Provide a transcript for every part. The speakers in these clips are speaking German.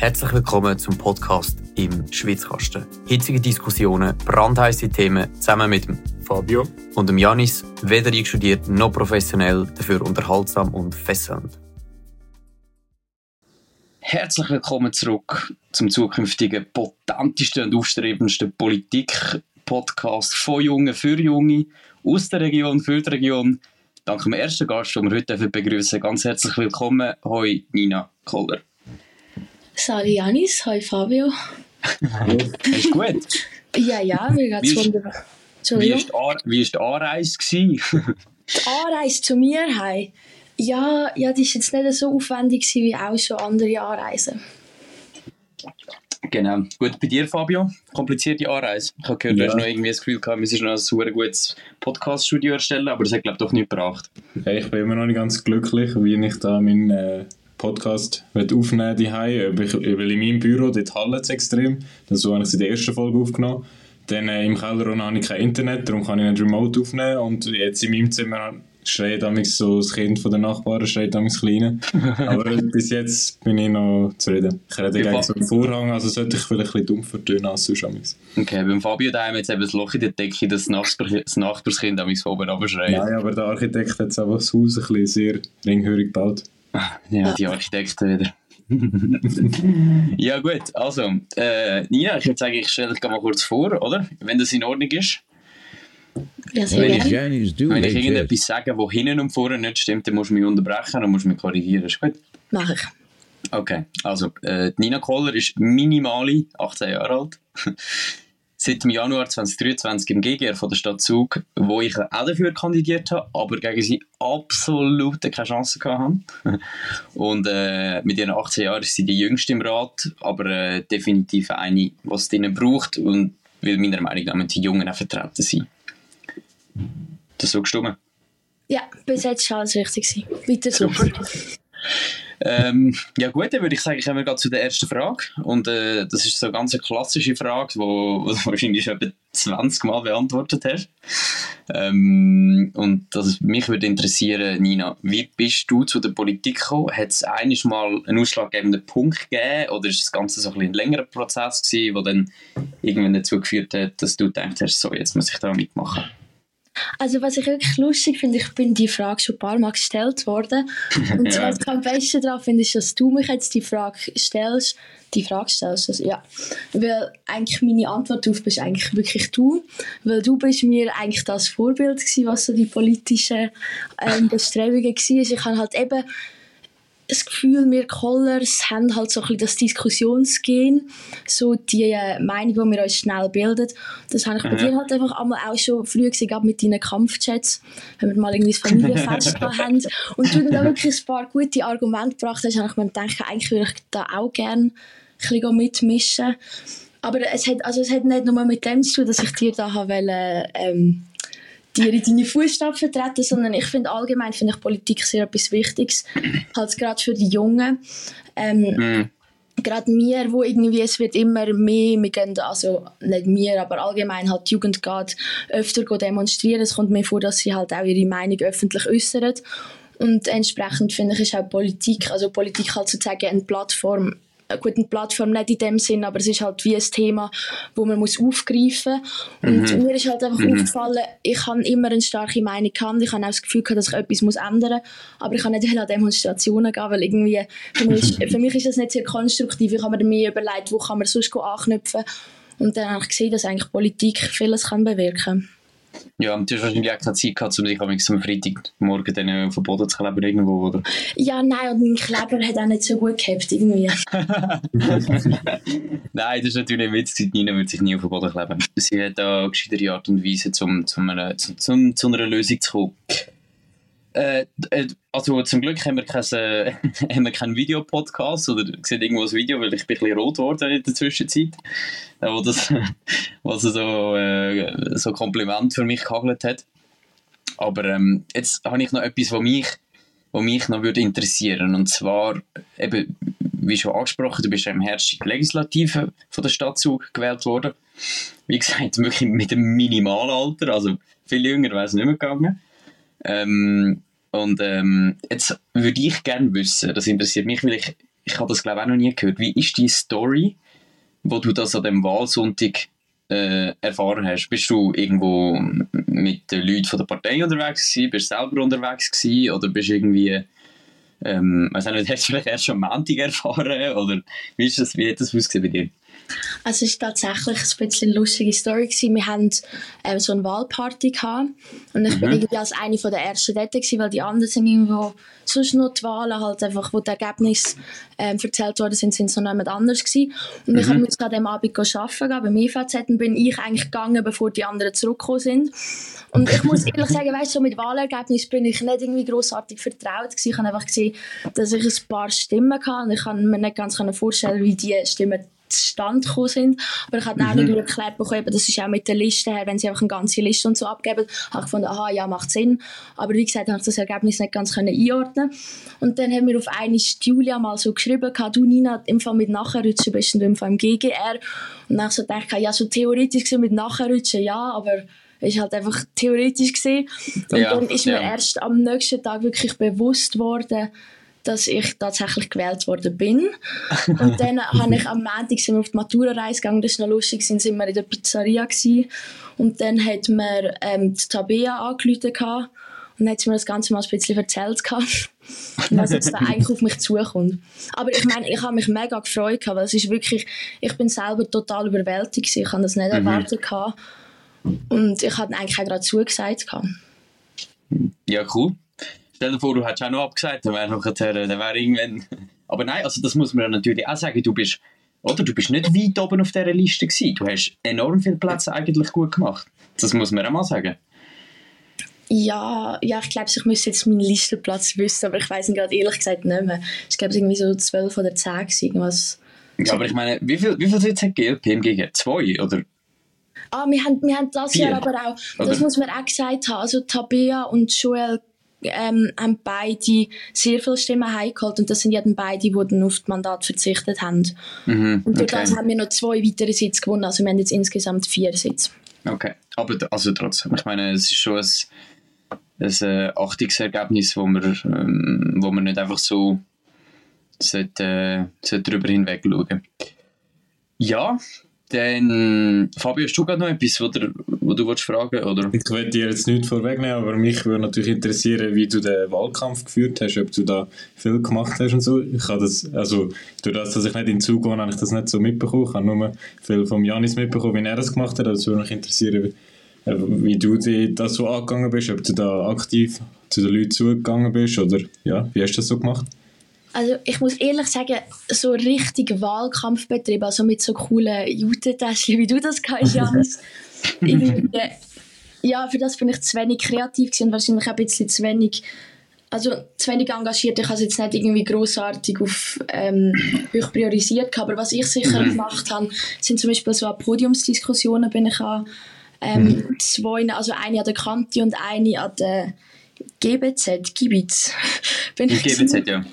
Herzlich willkommen zum Podcast im Schwitzkasten. Hitzige Diskussionen, brandheiße Themen zusammen mit dem Fabio und dem Janis, weder einstudiert noch professionell, dafür unterhaltsam und fesselnd. Herzlich willkommen zurück zum zukünftigen potentesten und aufstrebendsten Politik-Podcast von Jungen für Junge, aus der Region, für die Region. Dank dem ersten Gast, den wir heute begrüßen Ganz herzlich willkommen, hoi Nina Koller. Sali Janis, hoi Fabio. Ist gut? Ja, ja, mir geht's wunderbar. Wie ist die, Anreise? Die Anreise zu mir heim. Ja, ja, die ist jetzt nicht so aufwendig wie auch schon andere Anreisen. genau. Gut, bei dir, Fabio? Komplizierte Anreise. Ich habe gehört, du Ja. hast noch irgendwie das Gefühl gehabt, wir müssen noch ein super gutes Podcast-Studio erstellen, aber das hat, glaube ich, doch nicht gebracht. Ja, ich bin immer noch nicht ganz glücklich, wie ich da meinen äh, Podcast aufnehmen ich, weil in meinem Büro dort hallt es extrem. So habe ich sie in der ersten Folge aufgenommen. Dann äh, im Keller unten habe ich kein Internet, darum kann ich nicht remote aufnehmen. Und jetzt in meinem Zimmer schreit damals so das Kind von der Nachbarn, schreit damals Kleine. Aber bis jetzt bin ich noch zufrieden. Ich rede gegen so einen Vorhang, also sollte ich vielleicht ein bisschen dumm vertönen als sonst. damals. Okay, beim Fabio daheim jetzt eben das Loch in der Decke, dass das, Nachbar das Nachbarskind am von oben runterschreit. Nein, aber der Architekt hat jetzt einfach das Haus ein bisschen sehr ringhörig gebaut. Ja, die Architekten wieder. ja gut, also, äh, Nina, ich würde sagen, ich stelle dich mal kurz vor, oder? Wenn das in Ordnung ist. Ja, sehr Wenn ich- Wenn ich irgendetwas sage, wo hinten und vorne nicht stimmt, dann musst du mich unterbrechen und musst mich korrigieren. Ist gut? Mach ich. Okay, also, äh, Nina Koller ist minimale 18 Jahre alt. Seit dem Januar 2023 im GGR von der Stadt Zug, wo ich auch dafür kandidiert habe, aber gegen sie absolut keine Chance gehabt habe. Und äh, mit ihren 18 Jahren ist sie die jüngste im Rat, aber äh, definitiv eine, was es ihnen braucht und will meiner Meinung nach die Jungen auch vertreten sein. Das so gestimmt. Ja, bis jetzt war alles richtig. Weiter so. Ähm, ja gut, dann würde ich sagen, kommen wir zu der ersten Frage. Und äh, das ist so eine ganz klassische Frage, die du wahrscheinlich schon etwa 20 Mal beantwortet hast. Ähm, und das, mich würde interessieren, Nina, wie bist du zu der Politik gekommen? Hat es einiges mal einen ausschlaggebenden Punkt gegeben oder ist das Ganze so ein, ein längerer Prozess der dann irgendwann dazu geführt hat, dass du gedacht hast, so, jetzt muss ich da mitmachen? Also was ich wirklich lustig finde, ich bin die Frage schon ein paar Mal gestellt worden. Und Ja. was ich am besten daran finde, ist, dass du mich jetzt die Frage stellst. Die Frage stellst, also, ja. Weil eigentlich meine Antwort darauf bist eigentlich wirklich du. Weil du bist mir eigentlich das Vorbild gewesen, was so die politischen ähm, Bestrebungen waren. Ich habe halt eben das Gefühl, wir Collars haben halt so ein bisschen das Diskussionsgehen, so die äh, Meinung, die wir uns schnell bilden. Das habe ich bei Mhm. dir halt einfach einmal auch schon früh gesehen, gerade mit deinen Kampfchats, wenn wir mal irgendwie das Familienfest haben und du dann da wirklich ein paar gute Argumente gebracht hast, habe ich mir gedacht, eigentlich würde ich da auch gerne ein bisschen mitmischen. Aber es hat, also es hat nicht nur mit dem zu tun, dass ich dir da wollte, ähm, in deine Fußstapfen treten, sondern ich finde allgemein finde ich Politik sehr etwas Wichtiges, halt gerade für die Jungen. Ähm, Mhm. gerade mir, wo irgendwie, es wird immer mehr, wir gehen, also nicht mir, aber allgemein halt die Jugend geht öfter demonstrieren. Es kommt mir vor, dass sie halt auch ihre Meinung öffentlich äußern. Und entsprechend finde ich, ist auch Politik, also Politik halt sozusagen eine Plattform, eine gute Plattform nicht in dem Sinn, aber es ist halt wie ein Thema, wo man muss aufgreifen muss. Und mir ist halt einfach aufgefallen, ich habe immer eine starke Meinung gehabt, ich habe auch das Gefühl gehabt, dass ich etwas muss ändern muss, aber ich kann nicht an Demonstrationen gehen, weil irgendwie, für mich, ist, für mich ist das nicht sehr konstruktiv, ich habe mir mehr überlegt, wo kann man sonst anknüpfen. Und dann habe ich gesehen, dass eigentlich Politik vieles kann bewirken kann. Ja, und du hast wahrscheinlich auch keine Zeit gehabt, um dich am Freitagmorgen dann äh, auf den Boden zu kleben irgendwo, oder? Ja, nein, und mein Kleber hat auch nicht so gut gehabt, irgendwie. Nein, das ist natürlich ein Witz. gewesen. Nina würde sich nie auf den Boden kleben. Sie hat da gescheitere Art und Weise, um zu einer Lösung zu kommen. Äh, äh, also zum Glück haben wir keinen äh, haben keinen Videopodcast oder sieht irgendwo ein Video, weil ich bin ein bisschen rot geworden in der Zwischenzeit, äh, wo das was so, äh, so Kompliment für mich gehagelt hat. Aber ähm, jetzt habe ich noch etwas, was mich, was mich noch würde interessieren und zwar eben, wie schon angesprochen, du bist ja im Herbst Legislative von der Stadt Zug gewählt worden. Wie gesagt, wirklich mit einem Minimalalter, also viel jünger wäre es nicht mehr gegangen. Ähm, und ähm, jetzt würde ich gerne wissen, das interessiert mich, weil ich, ich habe das glaube ich auch noch nie gehört. Wie ist die Story, wo du das an dem Wahlsonntag äh, erfahren hast? Bist du irgendwo mit den Leuten von der Partei unterwegs gewesen? Bist du selber unterwegs gewesen? Oder bist du irgendwie, ähm, weiß nicht, hast du vielleicht erst am Montag erfahren? Oder wie, ist das, wie hat das ausgesehen bei dir? Also es war tatsächlich ein bisschen eine lustige Story. Gewesen. Wir hatten ähm, so eine Wahlparty gehabt und ich mhm. bin irgendwie als eine von der ersten dort gewesen, weil die anderen sind irgendwo sonst nur die Wahlen halt einfach, wo die Ergebnisse ähm, erzählt worden sind, sind so noch jemand anders gewesen. Und mhm. ich musste an dem Abend arbeiten gehen, beim IVZ und bin ich eigentlich gegangen, bevor die anderen zurückgekommen sind. Und ich muss ehrlich sagen, weißt, so mit Wahlergebnissen bin ich nicht irgendwie grossartig vertraut gewesen. Ich habe einfach gesehen, dass ich ein paar Stimmen hatte und ich kann mir nicht ganz vorstellen, wie die Stimmen zustande gekommen sind. Aber ich habe mhm. auch nicht erklärt bekommen, das ist auch mit der Liste her, wenn sie einfach eine ganze Liste und so abgeben, habe ich gefunden, aha, ja, macht Sinn. Aber wie gesagt, habe ich das Ergebnis nicht ganz können einordnen Und dann haben wir auf einmal Julia mal so geschrieben, du Nina, im Fall mit Nachrutschen bist du im Fall im GGR. Und dann habe ich so gedacht, ja, so theoretisch gesehen mit Nachrutschen, ja, aber ist halt einfach theoretisch gesehen. Und ja, dann ist mir erst am nächsten Tag wirklich bewusst worden, dass ich tatsächlich gewählt worden bin. Und dann habe ich am Montag sind wir auf die Matura-Reise gegangen, das war noch lustig, sind wir in der Pizzeria gewesen. Und dann hat mir ähm, die Tabea angerufen und dann hat sie mir das Ganze mal ein bisschen erzählt was jetzt da eigentlich auf mich zukommt. Aber ich meine, ich habe mich mega gefreut, weil es ist wirklich, ich bin selber total überwältigt, ich habe das nicht mhm. erwartet und ich habe eigentlich auch gerade zugesagt. Ja, cool. Stell dir vor, du hättest auch noch abgesagt, dann wäre dann wäre irgendwann... Aber nein, also das muss man natürlich auch sagen, du bist, oder, du bist nicht weit oben auf dieser Liste gewesen. Du hast enorm viele Plätze eigentlich gut gemacht. Das muss man auch mal sagen. Ja, ja ich glaube, ich müsste jetzt meinen Listenplatz wissen, aber ich weiß ihn gerade ehrlich gesagt nicht mehr. Ich glaube, es irgendwie so 12 oder 10 irgendwas. Ja, aber ich meine, wie viele wie viel Sitze hat GLP im GG? Zwei, oder? Ah, wir haben, wir haben das. Jahr aber auch, das oder? muss man auch gesagt haben, also Tabea und Joel ähm, haben beide sehr viele Stimmen heimgeholt und das sind ja dann beide, die dann auf das Mandat verzichtet haben. Mhm, und durch okay. das haben wir noch zwei weitere Sitze gewonnen, also wir haben jetzt insgesamt vier Sitze. Okay, aber also trotzdem, ich meine, es ist schon ein, ein äh, Achtungsergebnis, wo man, ähm, wo man nicht einfach so sollte, äh, sollte drüber hinweg schauen. Ja, dann, Fabio, hast du gerade noch etwas, wo du willst fragen oder? Ich will dir jetzt nicht vorwegnehmen, aber mich würde natürlich interessieren, wie du den Wahlkampf geführt hast, ob du da viel gemacht hast und so. Ich habe das, also durch das, dass ich nicht in Zug gehe, habe ich das nicht so mitbekommen. Ich habe nur viel von Janis mitbekommen, wie er das gemacht hat. Also, würde mich interessieren, wie, äh, wie du das so angegangen bist, ob du da aktiv zu den Leuten zugegangen bist oder ja, wie hast du das so gemacht? Also ich muss ehrlich sagen, so richtig Wahlkampfbetrieb, also mit so coolen Jutetäschchen, wie du das kannst, Janis, ja, für das bin ich zu wenig kreativ und wahrscheinlich auch ein bisschen zu wenig, also zu wenig engagiert. Ich habe es jetzt nicht irgendwie grossartig auf ähm, hoch priorisiert, aber was ich sicher mhm. gemacht habe, sind zum Beispiel so an Podiumsdiskussionen bin ich an ähm, mhm. zwei, also eine an der Kante und eine an der GBZ, Gibitz. bin ich GBZ, ja.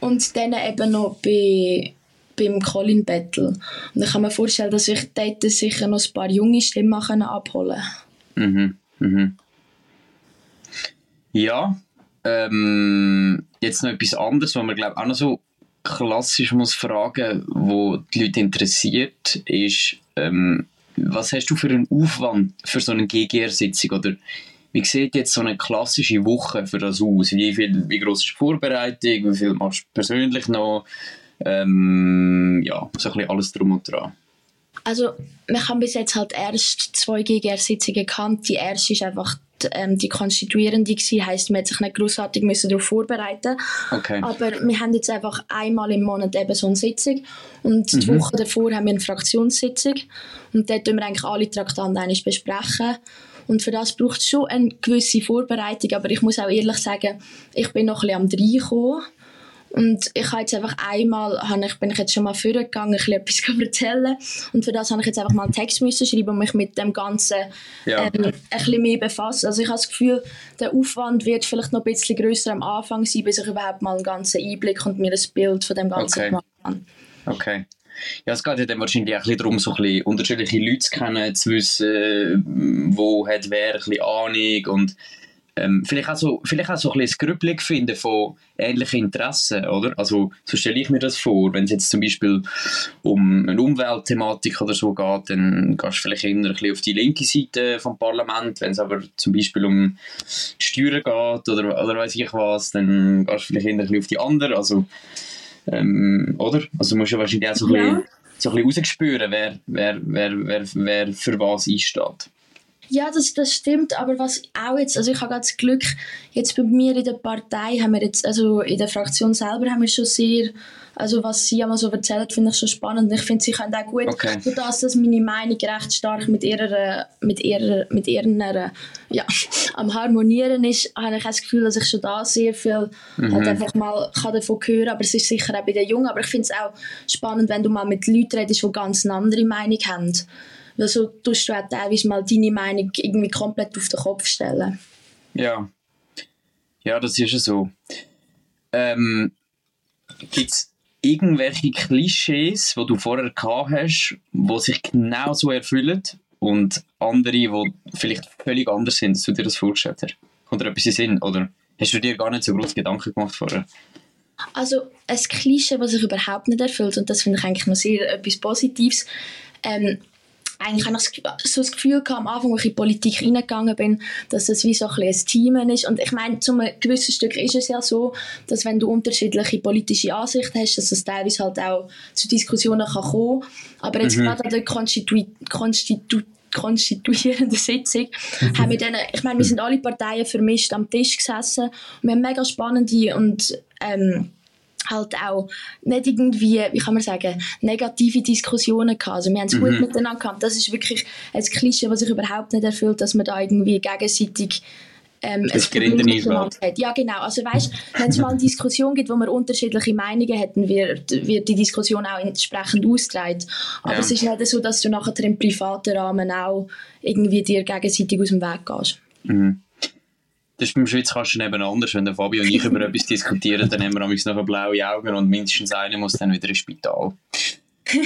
Und dann eben noch bei, beim Colin Battle. Und ich kann mir vorstellen, dass ich dort sicher noch ein paar junge Stimmen abholen kann. Mhm, mhm. Ja, ähm, jetzt noch etwas anderes, was man glaube auch noch so klassisch muss fragen, wo die Leute interessiert, ist, ähm, was hast du für einen Aufwand für so eine GGR-Sitzung oder wie sieht jetzt so eine klassische Woche für das aus? Wie, viel, wie groß ist die Vorbereitung? Wie viel machst du persönlich noch? Ähm, ja, so ein bisschen alles drum und dran. Also, wir haben bis jetzt halt erst zwei GGR-Sitzungen gehabt. Die erste ist einfach die, ähm, die konstituierende gewesen, heisst, man hat sich nicht großartig darauf vorbereiten okay. Aber wir haben jetzt einfach einmal im Monat eben so eine Sitzung und die mhm. Woche davor haben wir eine Fraktionssitzung und dort besprechen wir eigentlich alle Traktanten besprechen und für das braucht es schon eine gewisse Vorbereitung. Aber ich muss auch ehrlich sagen, ich bin noch ein bisschen am Reinkommen. Und ich habe jetzt einfach einmal, ich, bin ich jetzt schon mal vorgegangen, ein etwas erzählen. Und für das habe ich jetzt einfach mal einen Text müssen schreiben und mich mit dem Ganzen ja. ähm, ein bisschen mehr befassen. Also ich habe das Gefühl, der Aufwand wird vielleicht noch ein bisschen grösser am Anfang sein, bis ich überhaupt mal einen ganzen Einblick und mir ein Bild von dem Ganzen okay. gemacht habe. Okay. Ja, es geht ja dann wahrscheinlich auch ein bisschen darum, so ein bisschen unterschiedliche Leute zu kennen, zu wissen, wo hat wer ein bisschen Ahnung und ähm, vielleicht, auch so, vielleicht auch so ein bisschen das Grüppling finden von ähnlichen Interessen, oder? Also, so stelle ich mir das vor, wenn es jetzt zum Beispiel um eine Umweltthematik oder so geht, dann gehst du vielleicht eher ein bisschen auf die linke Seite vom Parlament, wenn es aber zum Beispiel um Steuern geht oder, oder weiß ich was, dann gehst du vielleicht eher ein bisschen auf die andere, also, ähm, oder? Also musst du wahrscheinlich auch so ein Ja. bisschen, so ein bisschen rausspüren, wer, wer, wer, wer, wer für was einsteht. Ja, das, das stimmt, aber was auch jetzt, also ich habe das Glück, jetzt bei mir in der Partei haben wir jetzt, also in der Fraktion selber haben wir schon sehr, also was sie einmal so erzählt, finde ich schon spannend. Und Ich finde, sie können auch gut, Okay. das, dass meine Meinung recht stark mit ihrer, mit ihrer, mit ihrer, ja, am Harmonieren ist, habe ich das Gefühl, dass ich schon da sehr viel halt einfach mal kann davon hören aber es ist sicher auch bei den Jungen, aber ich finde es auch spannend, wenn du mal mit Leuten redest, die ganz eine andere Meinung haben. Weil so tust du auch teilweise mal deine Meinung irgendwie komplett auf den Kopf stellen. Ja. Ja, das ist ja so. Ähm, Gibt es irgendwelche Klischees, die du vorher gehabt hast, die sich genau so erfüllen und andere, die vielleicht völlig anders sind, als du dir das vorgestellt hast? Kommt dir etwas in Sinn? Oder hast du dir gar nicht so groß Gedanken gemacht vorher? Also ein Klischee, was sich überhaupt nicht erfüllt und das finde ich eigentlich noch sehr etwas Positives. Ähm, eigentlich habe ich so das Gefühl gehabt, am Anfang, als ich in die Politik reingegangen bin, dass das wie so ein, ein Team ist. Und ich meine, zu einem gewissen Stück ist es ja so, dass wenn du unterschiedliche politische Ansichten hast, dass es teilweise halt auch zu Diskussionen kann kommen Aber jetzt gerade an der Konstitu Konstitu konstituierenden Sitzung haben wir dann, ich meine, wir sind alle Parteien vermischt am Tisch gesessen. Und wir haben mega spannende und ähm, halt auch nicht irgendwie, wie kann man sagen, negative Diskussionen gehabt. Also wir haben es gut miteinander gehabt. Das ist wirklich ein Klischee, was sich überhaupt nicht erfüllt, dass man da irgendwie gegenseitig ähm, Das hat. Ja, genau. Also weißt, wenn es mal eine Diskussion gibt, wo man unterschiedliche Meinungen hätten, wird, wird die Diskussion auch entsprechend ausgetragen. Aber Ja. es ist nicht so, dass du nachher im privaten Rahmen auch irgendwie dir gegenseitig aus dem Weg gehst. Mhm. Das ist beim Schweizkasten eben anders. Wenn der Fabio und ich über etwas diskutieren, dann haben wir amigs nachher blaue Augen und mindestens einer muss dann wieder ins Spital.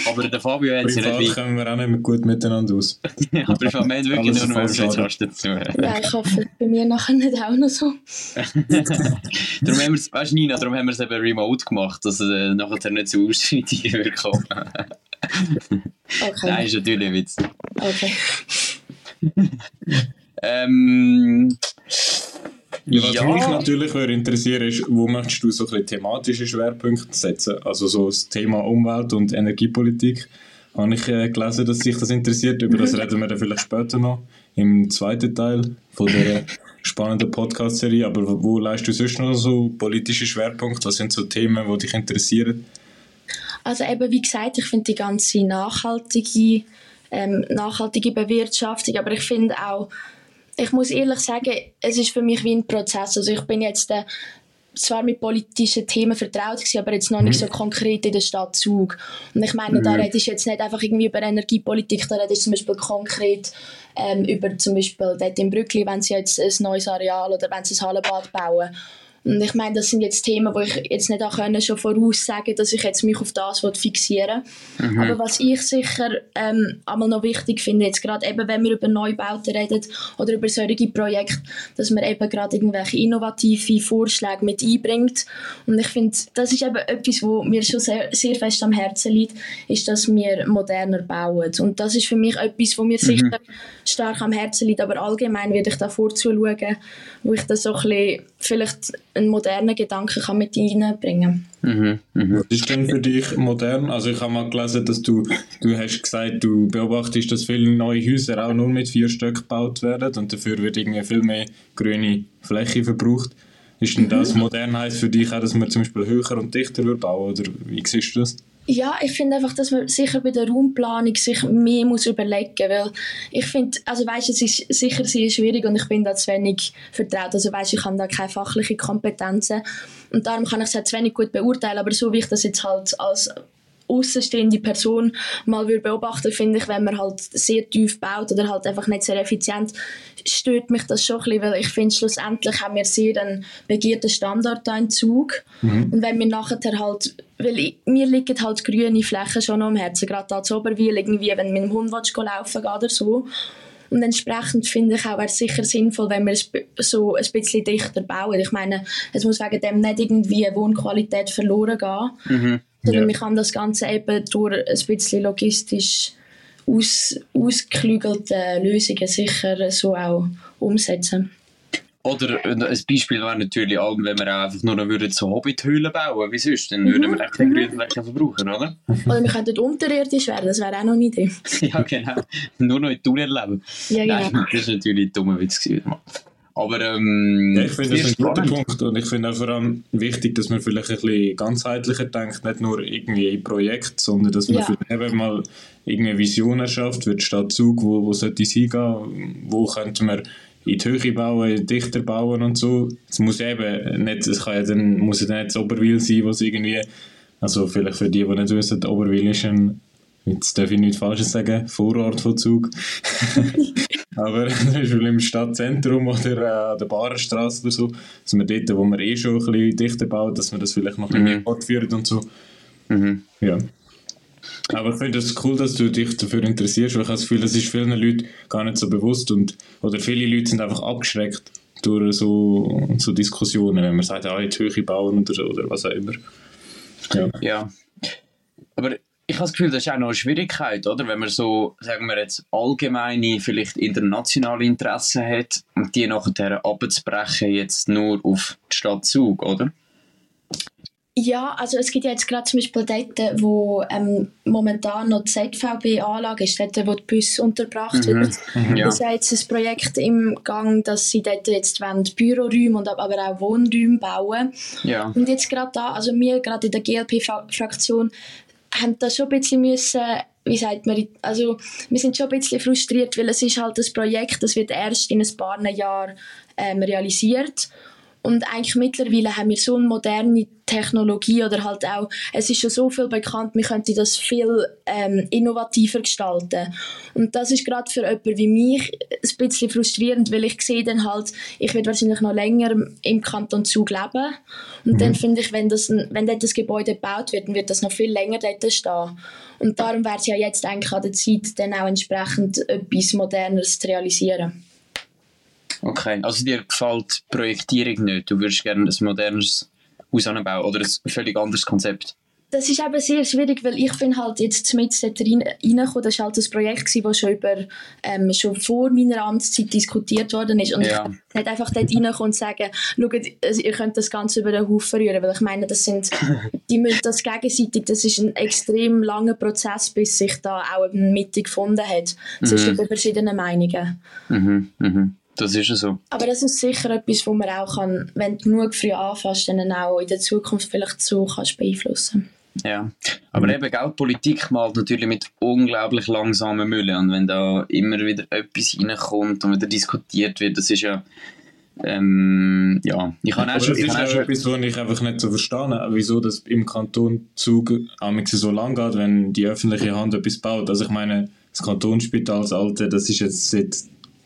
Aber der Fabio hat sie nicht kommen wir auch nicht mehr gut miteinander aus. wie... Aber wir haben wirklich Alles nur noch. Schweizkasten zu. Ja, ich hoffe, bei mir nachher nicht auch noch so. darum haben wir es, weißt du Nina, darum haben wir es eben remote gemacht, dass es äh, nachher nicht zu Ausschreitungen wird kommen. Okay. Nein, ist natürlich ein Witz. okay. Ähm, Ja, was Ja. mich natürlich würde interessieren ist, wo möchtest du so ein bisschen thematische Schwerpunkte setzen? Also so das Thema Umwelt- und Energiepolitik. Habe ich äh, gelesen, dass sich das interessiert. Über das reden wir dann vielleicht später noch im zweiten Teil von der spannenden Podcast-Serie. Aber wo, wo leistest du sonst noch so politische Schwerpunkte? Was sind so Themen, die dich interessieren? Also eben, wie gesagt, ich finde die ganze nachhaltige, ähm, nachhaltige Bewirtschaftung, aber ich finde auch, ich muss ehrlich sagen, es ist für mich wie ein Prozess. Also ich bin jetzt äh, zwar mit politischen Themen vertraut gewesen, aber jetzt noch nicht so konkret in der Stadt Zug. Und ich meine, da redest du jetzt nicht einfach irgendwie über Energiepolitik, da redest du zum Beispiel konkret ähm, über zum Beispiel dort in Brückli, wenn sie jetzt ein neues Areal oder wenn sie ein Hallenbad bauen. Und ich meine, das sind jetzt Themen, wo ich jetzt nicht auch können, schon voraussagen dass ich jetzt mich auf das fixieren will. Aber was ich sicher ähm, einmal noch wichtig finde, jetzt gerade eben, wenn wir über Neubauten reden oder über solche Projekte, dass man eben gerade irgendwelche innovative Vorschläge mit einbringt. Und ich finde, das ist eben etwas, wo mir schon sehr, sehr fest am Herzen liegt, ist, dass wir moderner bauen. Und das ist für mich etwas, wo mir sicher stark am Herzen liegt, aber allgemein werde ich da vorzuschauen, wo ich da so ein bisschen vielleicht einen modernen Gedanken kann mit reinbringen mhm, mhm. Was ist denn für dich modern? Also ich habe mal gelesen, dass du, du hast gesagt, du beobachtest, dass viele neue Häuser auch nur mit vier Stöcken gebaut werden und dafür wird irgendwie viel mehr grüne Fläche verbraucht. Ist denn das modern heisst für dich auch, dass man zum Beispiel höher und dichter wird bauen oder wie siehst du das? Ja, ich finde einfach, dass man sicher bei der Raumplanung sich mehr muss überlegen weil ich finde, also weißt, es ist sicher sehr schwierig und ich bin da zu wenig vertraut, also weißt, ich habe da keine fachliche Kompetenzen. Und darum kann ich es halt zu wenig gut beurteilen, aber so wie ich das jetzt halt als außenstehende Person mal würde beobachten, finde ich, wenn man halt sehr tief baut oder halt einfach nicht sehr effizient, stört mich das schon ein bisschen, weil ich finde, schlussendlich haben wir sehr einen begehrten Standard da in Zug und wenn wir nachher halt, weil ich, mir liegen halt grüne Flächen schon am Herzen, gerade da zu Oberwil, irgendwie, wenn mit dem Hund willst, laufen gehen oder so Und entsprechend finde ich auch, wäre es sicher sinnvoll, wenn wir es so ein bisschen dichter bauen. Ich meine, es muss wegen dem nicht irgendwie Wohnqualität verloren gehen, mhm. Sondern ja. man kann das Ganze eben durch ein bisschen logistisch aus, ausgeklügelte Lösungen sicher so auch umsetzen. Oder ein Beispiel wäre natürlich, wenn wir auch einfach nur noch so Hobbithöhlen bauen wie sonst, dann würden wir echt kein Grünflächen verbrauchen, oder? Oder wir könnten unterirdisch werden, das wäre auch noch eine Idee. ja, genau. Nur noch in Tunnel leben. Ja, genau. Nein, das ist natürlich ein dummer Witz gewesen. Aber ähm, ja, ich finde das ein guter Punkt und ich finde auch vor allem wichtig, dass man vielleicht ein bisschen ganzheitlicher denkt, nicht nur irgendwie ein Projekt, sondern dass man ja. eben mal irgendeine Vision erschafft, wird Stadt Zug, wo, wo sollte es hingehen, wo könnte man in die Höhe bauen, dichter bauen und so. Es muss eben nicht, es kann ja dann, muss ja dann nicht das Oberwil sein, was irgendwie, also vielleicht für die, die nicht wissen, Oberwil ist ein, jetzt darf ich nichts Falsches sagen, Vorort von Zug. Aber zum Beispiel im Stadtzentrum oder äh, an der Barenstraße oder so, dass man dort, wo man eh schon ein bisschen dichter baut, dass man das vielleicht noch ein bisschen mhm. mehr fortführt und so. Mhm. Ja. Aber ich finde es das cool, dass du dich dafür interessierst, weil ich habe das Gefühl, das ist vielen Leuten gar nicht so bewusst und oder viele Leute sind einfach abgeschreckt durch so, so Diskussionen, wenn man sagt, ah, jetzt Höhe bauen oder, oder was auch immer. Ja. ja. Aber ich habe das Gefühl, das ist auch noch eine Schwierigkeit, oder? Wenn man so, sagen wir jetzt, allgemeine, vielleicht internationale Interessen hat und die nachher abzubrechen, jetzt nur auf die Stadt Zug, oder? Ja, also es gibt ja jetzt gerade zum Beispiel dort, wo ähm, momentan noch die ZVB-Anlage ist, dort, wo die Bus untergebracht mhm. wird. Mhm, ja. Das ist ja jetzt ein Projekt im Gang, dass sie dort jetzt wollen, Büroräume und aber auch Wohnräume bauen. Ja. Und jetzt gerade da, also wir gerade in der GLP-Fraktion haben da schon ein bisschen müssen wie sagt man, also wir sind schon ein bisschen frustriert, weil es ist halt das Projekt, das wird erst in ein paar Jahren ähm, realisiert und eigentlich mittlerweile haben wir so eine moderne Technologie oder halt auch, es ist schon so viel bekannt, wir könnten das viel ähm, innovativer gestalten. Und das ist gerade für jemanden wie mich ein bisschen frustrierend, weil ich sehe dann halt, ich werde wahrscheinlich noch länger im Kanton Zug leben. Und mhm. dann finde ich, wenn, das, wenn dort das Gebäude gebaut wird, dann wird das noch viel länger dort stehen. Und darum wäre es ja jetzt eigentlich an der Zeit, dann auch entsprechend etwas Modernes zu realisieren. Okay, also dir gefällt die Projektierung nicht? Du würdest gerne ein modernes Haus anbauen oder ein völlig anderes Konzept? Das ist eben sehr schwierig, weil ich bin halt jetzt mit dort rein, reingekommen. Das war halt ein Projekt, das schon, über, ähm, schon vor meiner Amtszeit diskutiert worden ist. Und ja. ich nicht einfach dort reinkommen und sagen, schaut, also ihr könnt das Ganze über den Haufen rühren. Weil ich meine, das sind, die müssen das gegenseitig, das ist ein extrem langer Prozess, bis sich da auch eine Mitte gefunden hat. Zwischen mhm. verschiedenen Meinungen. Mhm. Mhm. Das ist so. Aber das ist sicher etwas, wo man auch kann, wenn du genug früh anfasst, dann auch in der Zukunft vielleicht so kannst beeinflussen ja, aber mhm. eben Geldpolitik malt natürlich mit unglaublich langsamen Müllen und wenn da immer wieder etwas reinkommt und wieder diskutiert wird, das ist ja ähm, ja, ich kann auch schon... Das ist auch schon etwas, was ich einfach nicht so verstehe, wieso das im Kanton Zug so lang geht, wenn die öffentliche Hand etwas baut. Also ich meine, das Kantonsspital, das alte, das ist jetzt seit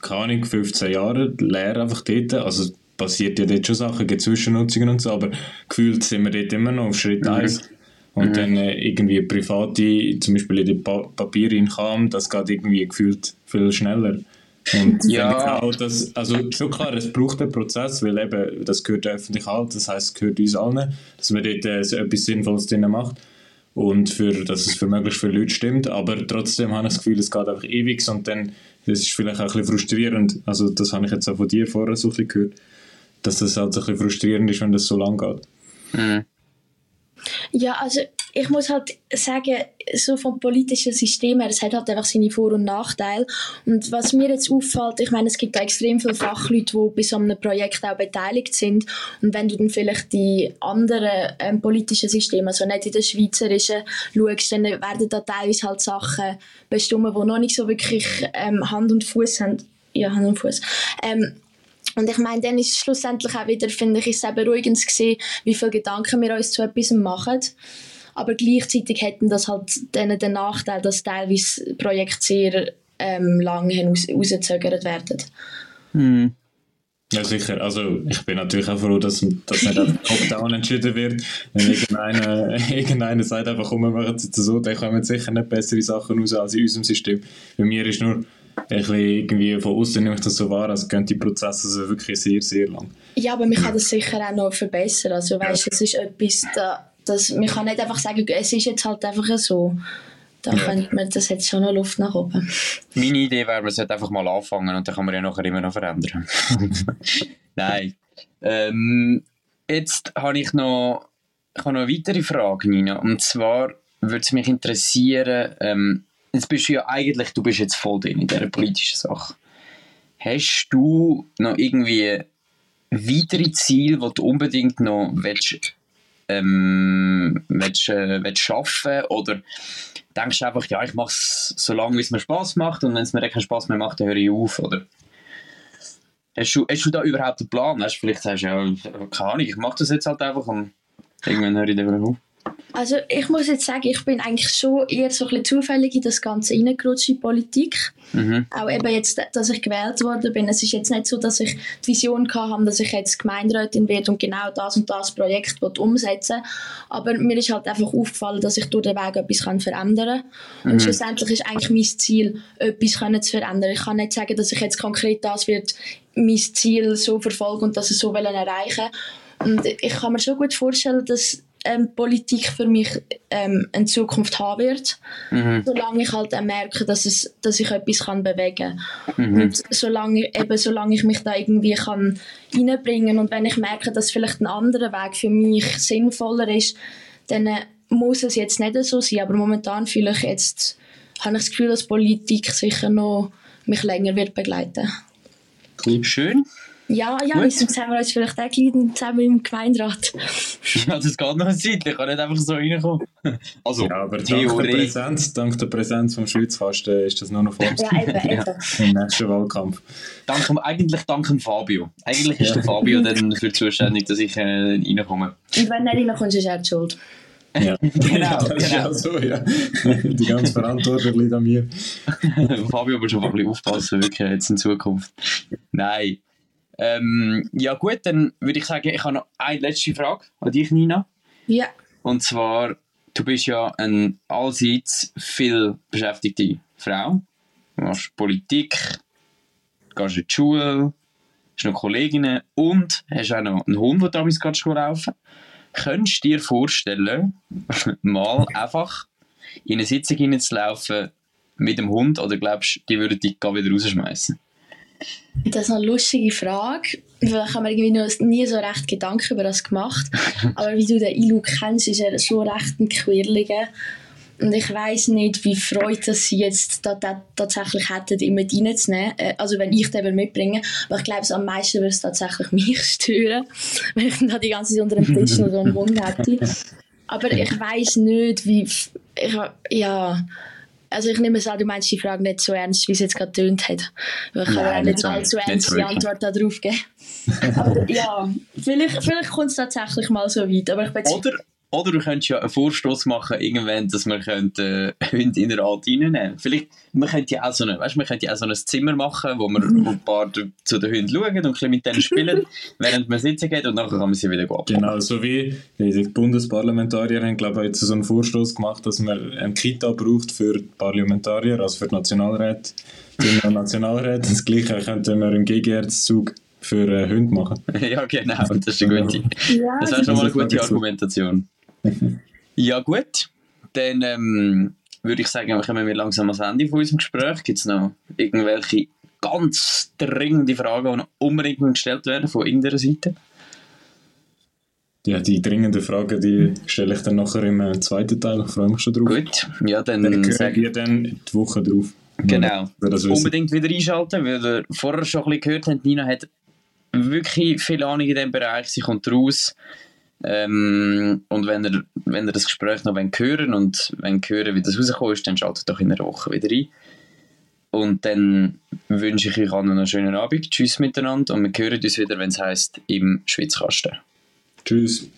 keine Ahnung, 15 Jahre leer einfach dort. Also passiert ja dort schon Sachen, gibt Zwischennutzungen und so, aber gefühlt sind wir dort immer noch auf Schritt 1. Mhm. Und mhm. dann äh, irgendwie private, zum Beispiel in den pa Papier kam, das geht irgendwie gefühlt viel schneller. Und ja. auch das, also schon klar, es braucht einen Prozess, weil eben, das gehört öffentlich halt, das heißt, es gehört uns allen, dass man dort äh, so etwas Sinnvolles drin macht und für, dass es für möglichst viele Leute stimmt, aber trotzdem habe ich das Gefühl, es geht einfach ewig und dann das ist vielleicht auch ein bisschen frustrierend. Also das habe ich jetzt auch von dir vorher so ein gehört, dass das halt ein bisschen frustrierend ist, wenn das so lang geht. Mhm. Ja, also ich muss halt sagen, so vom politischen System her, es hat halt einfach seine Vor- und Nachteile. Und was mir jetzt auffällt, ich meine, es gibt extrem viele Fachleute, die bei so einem Projekt auch beteiligt sind. Und wenn du dann vielleicht die anderen ähm, politischen Systeme, also nicht in der schweizerischen, schaust, dann werden da teilweise halt Sachen bestimmt, die noch nicht so wirklich ähm, Hand und Fuß haben. Ja, Hand und Fuß. Ähm, und ich meine, dann ist es schlussendlich auch wieder, finde ich, sehr beruhigend gesehen, wie viele Gedanken wir uns zu etwas machen. Aber gleichzeitig hätten das halt dann den Nachteil, dass teilweise Projekte sehr ähm, lange hinausgezögert werden. Hm. Ja, sicher. Also, ich bin natürlich auch froh, dass, dass nicht auf Top-Down entschieden wird. Wenn irgendeiner, irgendeiner sagt einfach, komm, wir machen es jetzt so, dann kommen sicher nicht bessere Sachen raus als in unserem System. Bei mir ist nur ein bisschen irgendwie von außen nehme ich das so wahr, als gehen die Prozesse so wirklich sehr, sehr lang. Ja, aber man kann das sicher auch noch verbessern. Also weißt, es ist etwas, da, das, man kann nicht einfach sagen, es ist jetzt halt einfach so. Da Ja. könnte man, das hat schon noch Luft nach oben. Meine Idee wäre, man sollte einfach mal anfangen und dann kann man ja nachher immer noch verändern. Nein. Ähm, jetzt habe ich noch, ich habe noch eine weitere Frage, Nina. Und zwar würde es mich interessieren, ähm, jetzt bist du ja eigentlich, du bist jetzt voll drin in dieser politischen Sache. Hast du noch irgendwie weitere Ziele, die du unbedingt noch willst, ähm, willst, äh, willst schaffen oder denkst du einfach, ja, ich mache es so lange, wie es mir Spaß macht und wenn es mir keinen Spaß mehr macht, dann höre ich auf, oder? Hast du, hast du da überhaupt einen Plan? Du vielleicht sagst du, ja, keine Ahnung, ich mache das jetzt halt einfach und irgendwann höre ich dann auf. Also ich muss jetzt sagen, ich bin eigentlich schon eher so ein bisschen zufällig in das Ganze reingerutscht in Politik. Mhm. Auch eben jetzt, dass ich gewählt worden bin. Es ist jetzt nicht so, dass ich die Vision hatte, dass ich jetzt Gemeinderätin werde und genau das und das Projekt will umsetzen Aber mir ist halt einfach aufgefallen, dass ich durch den Weg etwas kann verändern kann. Und schlussendlich ist eigentlich mein Ziel, etwas können zu verändern. Ich kann nicht sagen, dass ich jetzt konkret das wird mein Ziel so verfolgen und das es so erreichen Und ich kann mir schon gut vorstellen, dass ähm, Politik für mich ähm, eine Zukunft haben wird Mhm. solange ich halt auch merke, dass, es, dass ich etwas kann bewegen kann. Mhm. Und solange, eben, solange ich mich da irgendwie kann reinbringen und wenn ich merke, dass vielleicht ein anderer Weg für mich sinnvoller ist, dann äh, muss es jetzt nicht so sein. Aber momentan fühle ich jetzt, habe ich das Gefühl, dass Politik sicher noch mich länger wird begleiten. Schön. Ja, ja, Gut. wir sind wir uns vielleicht auch gleich zusammen im Gemeinderat. Ja, das geht noch eine Zeit, ich kann nicht einfach so reinkommen. Also, Ja, aber dank der. Präsenz, dank der Präsenz vom Schweizkasten ist das nur noch vor uns Ja, eben, eben. im nächsten Wahlkampf. Dank, eigentlich dank Fabio. Eigentlich ist der Fabio dann dafür zuständig, dass ich äh, reinkomme. Und wenn nicht reinkommst, ist er die schuld. Ja. Genau, das ist genau. ja so, ja. Die ganze Verantwortung liegt an mir. Fabio muss schon ein bisschen aufpassen, wirklich jetzt in Zukunft. Nein. Ähm, ja gut, dann würde ich sagen, ich habe noch eine letzte Frage an dich, Nina. Ja. Und zwar, du bist ja eine allseits viel beschäftigte Frau. Du machst Politik, gehst in die Schule, hast noch Kolleginnen und hast auch noch einen Hund, der damals gerade schon laufen Könntest du dir vorstellen, mal einfach in eine Sitzung hineinzulaufen mit dem Hund oder glaubst du, die würden dich gar wieder rausschmeißen? Das ist eine lustige Frage. Ich habe mir irgendwie noch nie so recht Gedanken über das gemacht. Aber wie du den Ilu kennst, ist er schon recht ein Quirliger. Und ich weiß nicht, wie Freude dass sie jetzt da, da, tatsächlich hätten, ihn mit reinzunehmen. Äh, Also wenn ich den mitbringe. Aber ich glaube, am meisten würde es tatsächlich mich stören, wenn ich dann da die ganze Zeit unter dem Tisch noch so einen Hund hätte. Aber ich weiß nicht, wie... Ich, ja... Also ich nehme es an, du meinst die Frage nicht so ernst, wie es jetzt gerade tönt hat. Weil Ich kann Nein, auch nicht allzu ernst die. Antwort darauf geben. Aber ja, vielleicht, vielleicht kommt es tatsächlich mal so weit. Aber ich Oder, oder du könntest ja einen Vorstoß machen, irgendwann, dass man könnte, äh, Hunde in der Art reinnehmen Vielleicht, man könnte ja auch so, eine, weißt, man könnte ja auch so ein Zimmer machen, wo man wo ein paar zu den Hunden schauen und ein bisschen mit denen spielen, während man sitzen geht und nachher kann man sie wieder abholen. Genau, so wie die Bundesparlamentarier haben, glaube ich, jetzt so einen Vorstoß gemacht, dass man eine Kita braucht für die Parlamentarier, also für die Nationalräte. Die Nationalräte, das Gleiche könnten wir im Gegenherzug für äh, Hunde machen. ja, genau, das ist eine gute. ja, Das wäre schon mal eine gute. Argumentation. Ja, gut. Dann ähm, würde ich sagen, kommen wir langsam ans Ende von unserem Gespräch. Gibt es noch irgendwelche ganz dringende Fragen, die noch unbedingt gestellt werden von irgendeiner Seite? Ja, die dringenden Fragen, die stelle ich dann nachher im äh, zweiten Teil. Ich freue mich schon drauf. Gut, ja, dann Dann sage ich. wir dann die Woche drauf. Genau. Unbedingt wieder einschalten, weil ihr vorher schon ein bisschen gehört habt, Nina hat wirklich viel Ahnung in diesem Bereich, sie kommt raus. Ähm, und wenn ihr, wenn ihr das Gespräch noch wollt hören und wenn hören, wie das rausgekommen ist, dann schaltet doch in einer Woche wieder ein. Und dann wünsche ich euch allen einen schönen Abend. Tschüss miteinander und wir hören uns wieder, wenn es heisst, im Schwitzkasten. Tschüss.